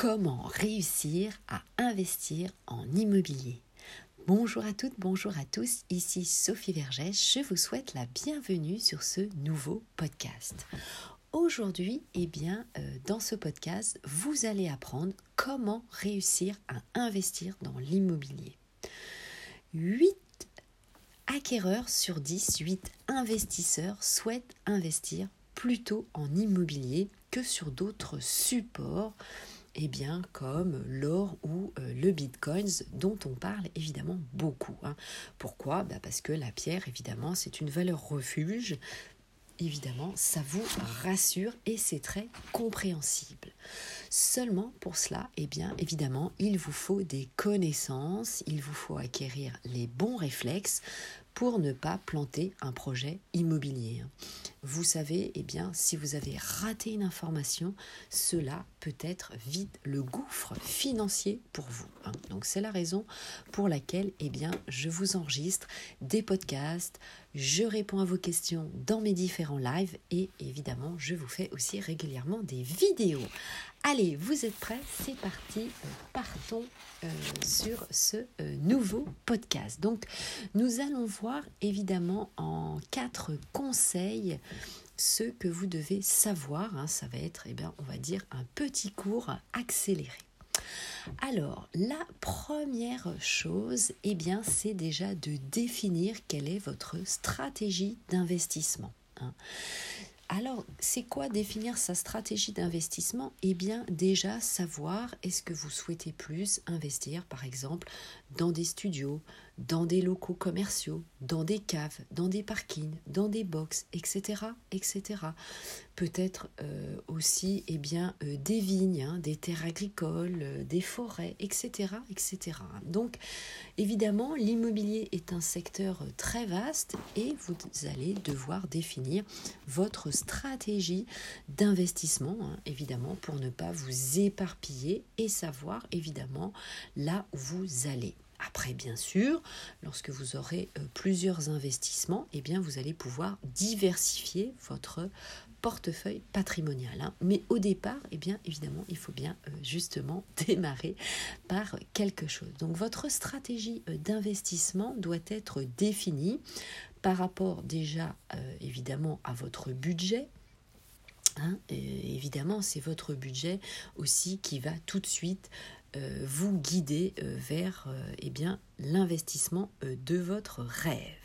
comment réussir à investir en immobilier. Bonjour à toutes, bonjour à tous, ici Sophie Vergès, je vous souhaite la bienvenue sur ce nouveau podcast. Aujourd'hui, eh bien, euh, dans ce podcast, vous allez apprendre comment réussir à investir dans l'immobilier. 8 acquéreurs sur 10, 8 investisseurs souhaitent investir plutôt en immobilier que sur d'autres supports eh bien, comme l'or ou euh, le bitcoin, dont on parle évidemment beaucoup. Hein. Pourquoi? Bah, Parce que la pierre, évidemment, c'est une valeur refuge. Évidemment, ça vous rassure et c'est très compréhensible. Seulement pour cela, eh bien, évidemment, il vous faut des connaissances, il vous faut acquérir les bons réflexes pour ne pas planter un projet immobilier. Vous savez, eh bien, si vous avez raté une information, cela peut être vite le gouffre financier pour vous. Hein. Donc c'est la raison pour laquelle, eh bien, je vous enregistre des podcasts, je réponds à vos questions dans mes différents lives et évidemment, je vous fais aussi régulièrement des vidéos. Allez, vous êtes prêts? C'est parti, partons euh, sur ce euh, nouveau podcast. Donc, nous allons voir évidemment en quatre conseils ce que vous devez savoir. Hein. ça va être, eh bien, on va dire, un petit cours accéléré. Alors, la première chose, eh bien, c'est déjà de définir quelle est votre stratégie d'investissement. Hein. Alors, c'est quoi définir sa stratégie d'investissement? Eh bien, déjà savoir est-ce que vous souhaitez plus investir, par exemple, dans des studios, dans des locaux commerciaux, dans des caves, dans des parkings, dans des box, etc., etc. Peut-être euh, aussi, eh bien, euh, des vignes, hein, des terres agricoles, euh, des forêts, etc., etc. Donc, évidemment, l'immobilier est un secteur très vaste et vous allez devoir définir votre stratégie d'investissement, hein, évidemment, pour ne pas vous éparpiller et savoir, évidemment, là où vous allez. Après, bien sûr, lorsque vous aurez euh, plusieurs investissements, eh bien, vous allez pouvoir diversifier votre portefeuille patrimonial. Hein. Mais au départ, eh bien, évidemment, il faut bien euh, justement démarrer par quelque chose. Donc, votre stratégie euh, d'investissement doit être définie par rapport déjà, évidemment, à votre budget, Hein, évidemment, c'est votre budget aussi qui va tout de suite vous guider euh, vers euh, eh bien l'investissement de votre rêve.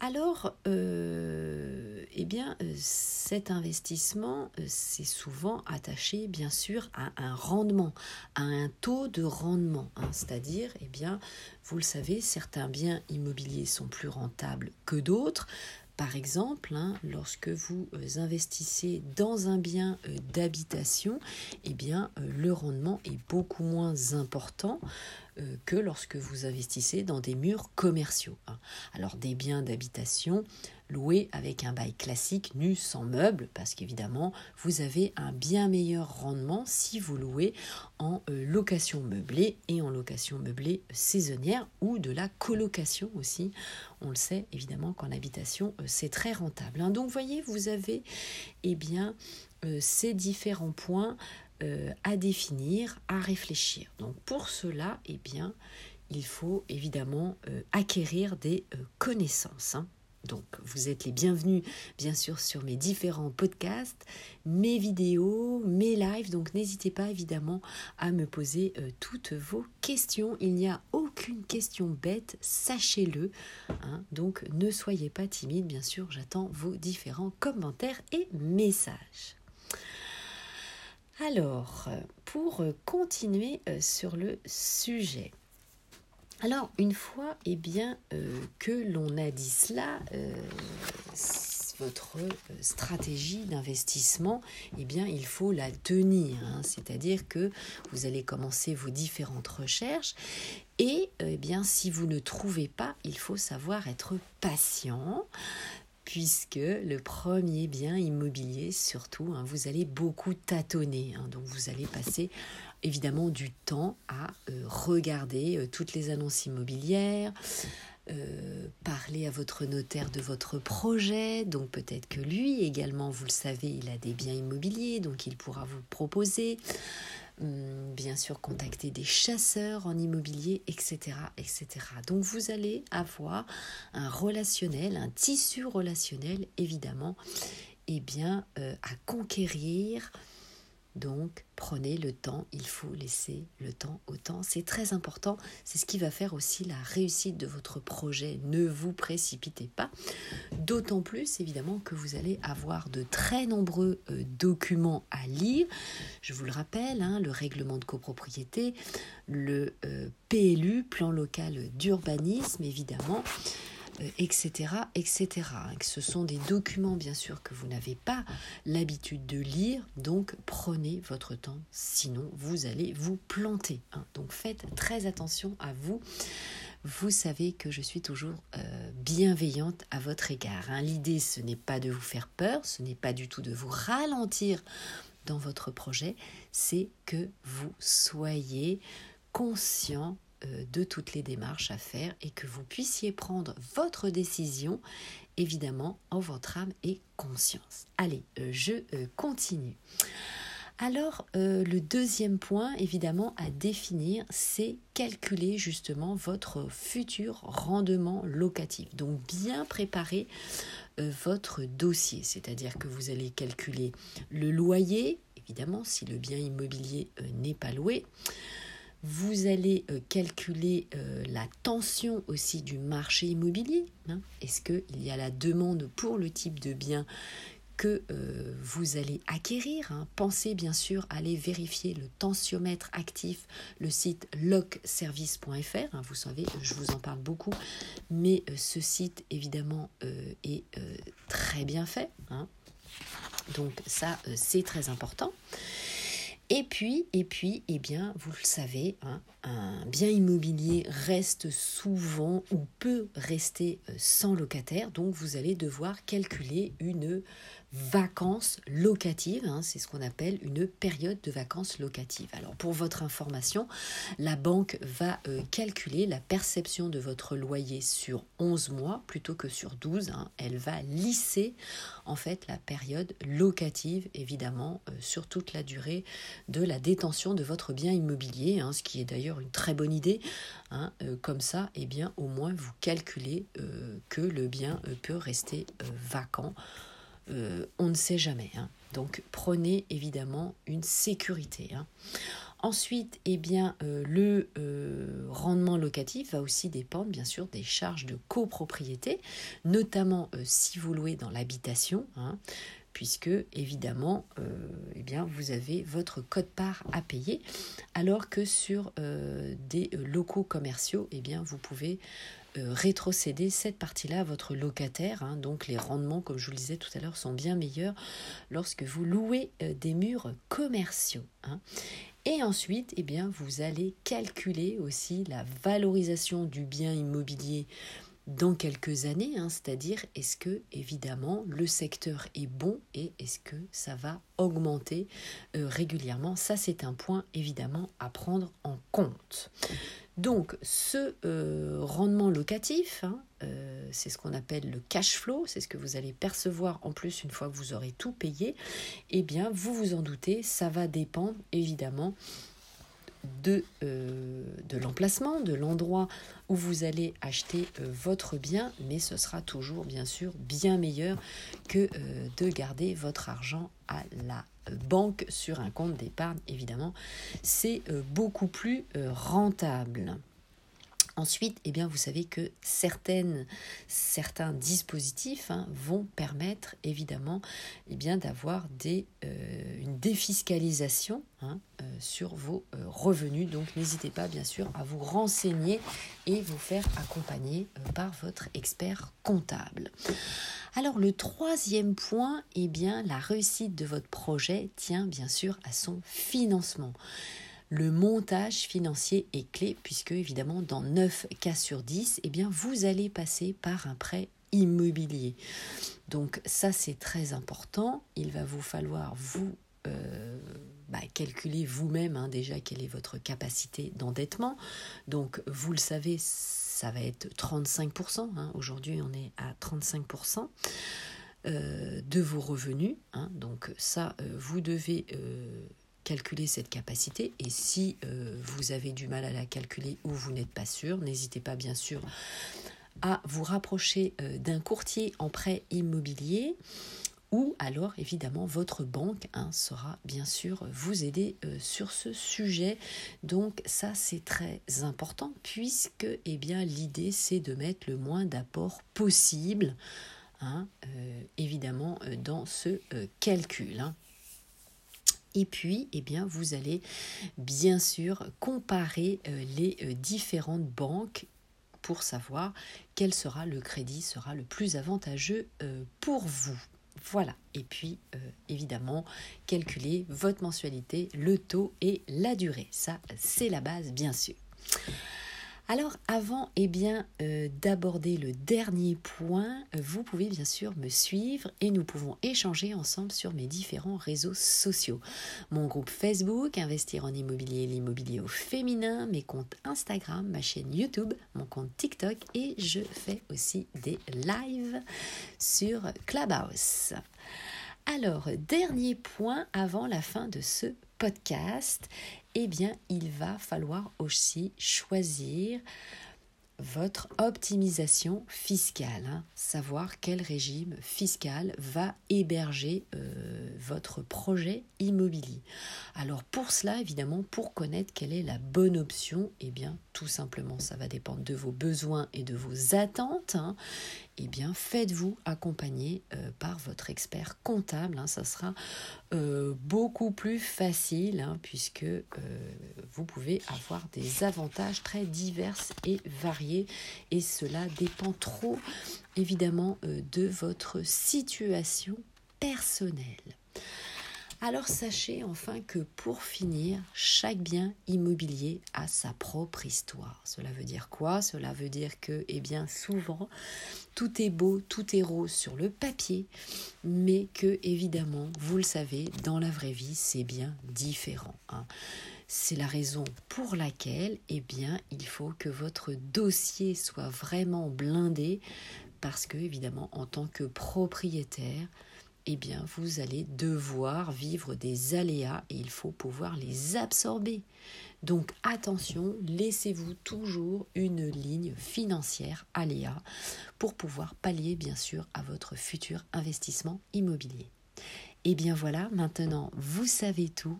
Alors, eh bien, cet investissement, c'est souvent attaché, bien sûr, à un rendement, à un taux de rendement. Hein. C'est-à-dire, eh bien, vous le savez, certains biens immobiliers sont plus rentables que d'autres. Par exemple, hein, lorsque vous euh, investissez dans un bien euh, d'habitation, eh bien, euh, le rendement est beaucoup moins important que lorsque vous investissez dans des murs commerciaux. Hein. Alors, des biens d'habitation, loué avec un bail classique nu sans meubles, parce qu'évidemment, vous avez un bien meilleur rendement si vous louez en euh, location meublée et en location meublée saisonnière ou de la colocation aussi. On le sait évidemment qu'en habitation, euh, c'est très rentable. Hein. Donc, voyez, vous avez eh bien, euh, ces différents points à définir, à réfléchir. Donc, pour cela, eh bien, il faut évidemment acquérir des connaissances. Hein. Donc, vous êtes les bienvenus, bien sûr, sur mes différents podcasts, mes vidéos, mes lives. Donc, n'hésitez pas, évidemment, à me poser euh, toutes vos questions. Il n'y a aucune question bête, sachez-le. Hein. Donc, ne soyez pas timide, bien sûr. J'attends vos différents commentaires et messages. Alors, pour continuer euh, sur le sujet, alors, une fois eh bien, euh, que l'on a dit cela, euh, votre euh, stratégie d'investissement, eh bien, il faut la tenir. Hein. C'est-à-dire que vous allez commencer vos différentes recherches et eh bien, si vous ne trouvez pas, il faut savoir être patient puisque le premier bien immobilier, surtout, hein, vous allez beaucoup tâtonner. Hein. donc vous allez passer évidemment du temps à euh, regarder euh, toutes les annonces immobilières, euh, parler à votre notaire de votre projet. Donc peut-être que lui également, vous le savez, il a des biens immobiliers, donc il pourra vous proposer. Hum, bien sûr, contacter des chasseurs en immobilier, etc., etc. Donc vous allez avoir un relationnel, un tissu relationnel, évidemment, et eh bien, euh, à conquérir donc, prenez le temps, il faut laisser le temps au temps. C'est très important, c'est ce qui va faire aussi la réussite de votre projet. Ne vous précipitez pas, d'autant plus évidemment que vous allez avoir de très nombreux euh, documents à lire. Je vous le rappelle, hein, le règlement de copropriété, le euh, PLU, plan local d'urbanisme évidemment etc., euh, etc. Ce sont des documents, bien sûr, que vous n'avez pas l'habitude de lire, donc prenez votre temps, sinon vous allez vous planter. Hein. Donc faites très attention à vous. Vous savez que je suis toujours euh, bienveillante à votre égard. Hein. L'idée, ce n'est pas de vous faire peur, ce n'est pas du tout de vous ralentir dans votre projet, c'est que vous soyez conscient de toutes les démarches à faire et que vous puissiez prendre votre décision, évidemment, en votre âme et conscience. Allez, euh, je euh, continue. Alors, le deuxième point, évidemment, à définir, c'est calculer justement votre futur rendement locatif. Donc, bien préparer votre dossier, c'est-à-dire que vous allez calculer le loyer, évidemment, si le bien immobilier n'est pas loué. Vous allez euh, calculer euh, la tension aussi du marché immobilier. Hein. Est-ce qu'il y a la demande pour le type de bien que euh, vous allez acquérir. Hein? Pensez bien sûr à aller vérifier le tensiomètre actif, le site locservice.fr. Hein. Vous savez, je vous en parle beaucoup, mais ce site évidemment est très bien fait. Donc ça, c'est très important. Et puis, et puis, eh bien, vous le savez, hein, un bien immobilier reste souvent ou peut rester euh, sans locataire, donc vous allez devoir calculer une vacances locatives, hein, c'est ce qu'on appelle une période de vacances locatives. Alors pour votre information, la banque va euh, calculer la perception de votre loyer sur 11 mois plutôt que sur 12. Hein. Elle va lisser en fait la période locative évidemment euh, sur toute la durée de la détention de votre bien immobilier, hein, ce qui est d'ailleurs une très bonne idée. Euh, comme ça, eh bien au moins vous calculez que le bien peut rester vacant euh, on ne sait jamais. Hein. Donc prenez évidemment une sécurité. Hein. Ensuite, eh bien, euh, le euh, rendement locatif va aussi dépendre bien sûr des charges de copropriété, notamment si vous louez dans l'habitation. Hein, puisque évidemment eh bien, vous avez votre code-part à payer, alors que sur des locaux commerciaux, eh bien, vous pouvez rétrocéder cette partie-là à votre locataire. Hein. donc les rendements, comme je vous le disais tout à l'heure, sont bien meilleurs lorsque vous louez euh, des murs commerciaux. Hein. Et ensuite, eh bien, vous allez calculer aussi la valorisation du bien immobilier dans quelques années, hein. c'est-à-dire est-ce que évidemment le secteur est bon et est-ce que ça va augmenter euh, régulièrement? Ça c'est un point évidemment à prendre en compte. Donc ce euh, rendement locatif, hein, euh, c'est ce qu'on appelle le cash flow, c'est ce que vous allez percevoir en plus une fois que vous aurez tout payé, eh bien vous vous en doutez, ça va dépendre évidemment de, euh, de l'emplacement, de l'endroit où vous allez acheter votre bien, mais ce sera toujours bien sûr bien meilleur que de garder votre argent à la banque sur un compte d'épargne, évidemment, c'est euh, beaucoup plus euh, rentable. Ensuite, eh bien, vous savez que certains dispositifs hein, vont permettre évidemment eh d'avoir des, euh, une défiscalisation hein, sur vos revenus. Donc n'hésitez pas bien sûr à vous renseigner et vous faire accompagner par votre expert comptable. Alors le troisième point, eh bien la réussite de votre projet tient bien sûr à son financement. Le montage financier est clé puisque évidemment dans 9 cas sur 10, eh bien vous allez passer par un prêt immobilier. Donc ça c'est très important. Il va vous falloir vous euh, bah, calculer vous-même hein, déjà quelle est votre capacité d'endettement. Donc vous le savez, ça va être 35%. Hein. Aujourd'hui, on est à 35%. Euh, de vos revenus. Hein. donc ça, euh, vous devez calculer cette capacité. Et si vous avez du mal à la calculer ou vous n'êtes pas sûr, n'hésitez pas bien sûr à vous rapprocher d'un courtier en prêt immobilier ou alors évidemment votre banque hein, saura bien sûr vous aider euh, sur ce sujet. Donc ça c'est très important puisque eh bien l'idée c'est de mettre le moins d'apport possible hein, euh, évidemment euh, dans ce calcul. Hein. Et puis, eh bien, vous allez bien sûr comparer les différentes banques pour savoir quel sera le crédit sera le plus avantageux pour vous. Voilà. Et puis, euh, évidemment, calculer votre mensualité, le taux et la durée. Ça, c'est la base, bien sûr. Alors avant eh bien, euh, d'aborder le dernier point, vous pouvez bien sûr me suivre et nous pouvons échanger ensemble sur mes différents réseaux sociaux. Mon groupe Facebook, Investir en immobilier, l'immobilier au féminin, mes comptes Instagram, ma chaîne YouTube, mon compte TikTok et je fais aussi des lives sur Clubhouse. Alors, dernier point avant la fin de ce podcast, eh bien, il va falloir aussi choisir votre optimisation fiscale, hein. savoir quel régime fiscal va héberger euh, votre projet immobilier. Alors pour cela, évidemment, pour connaître quelle est la bonne option, eh bien tout simplement, ça va dépendre de vos besoins et de vos attentes. Hein eh bien, faites-vous accompagner euh, par votre expert comptable. Hein. ça sera euh, beaucoup plus facile hein, puisque euh, vous pouvez avoir des avantages très divers et variés et cela dépend trop évidemment de votre situation personnelle. Alors sachez enfin que pour finir, chaque bien immobilier a sa propre histoire. Cela veut dire quoi? Cela veut dire que, eh bien, souvent, tout est beau, tout est rose sur le papier, mais que, évidemment, vous le savez, dans la vraie vie, c'est bien différent. Hein. C'est la raison pour laquelle, eh bien, il faut que votre dossier soit vraiment blindé, parce que, évidemment, en tant que propriétaire, eh bien, vous allez devoir vivre des aléas et il faut pouvoir les absorber. Donc attention, laissez-vous toujours une ligne financière aléa pour pouvoir pallier bien sûr à votre futur investissement immobilier. Et eh bien voilà, maintenant vous savez tout.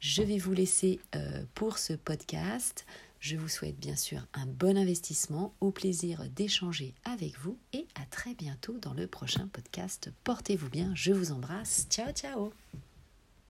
Je vais vous laisser euh, pour ce podcast. Je vous souhaite bien sûr un bon investissement, au plaisir d'échanger avec vous et à très bientôt dans le prochain podcast. Portez-vous bien, je vous embrasse. Ciao ciao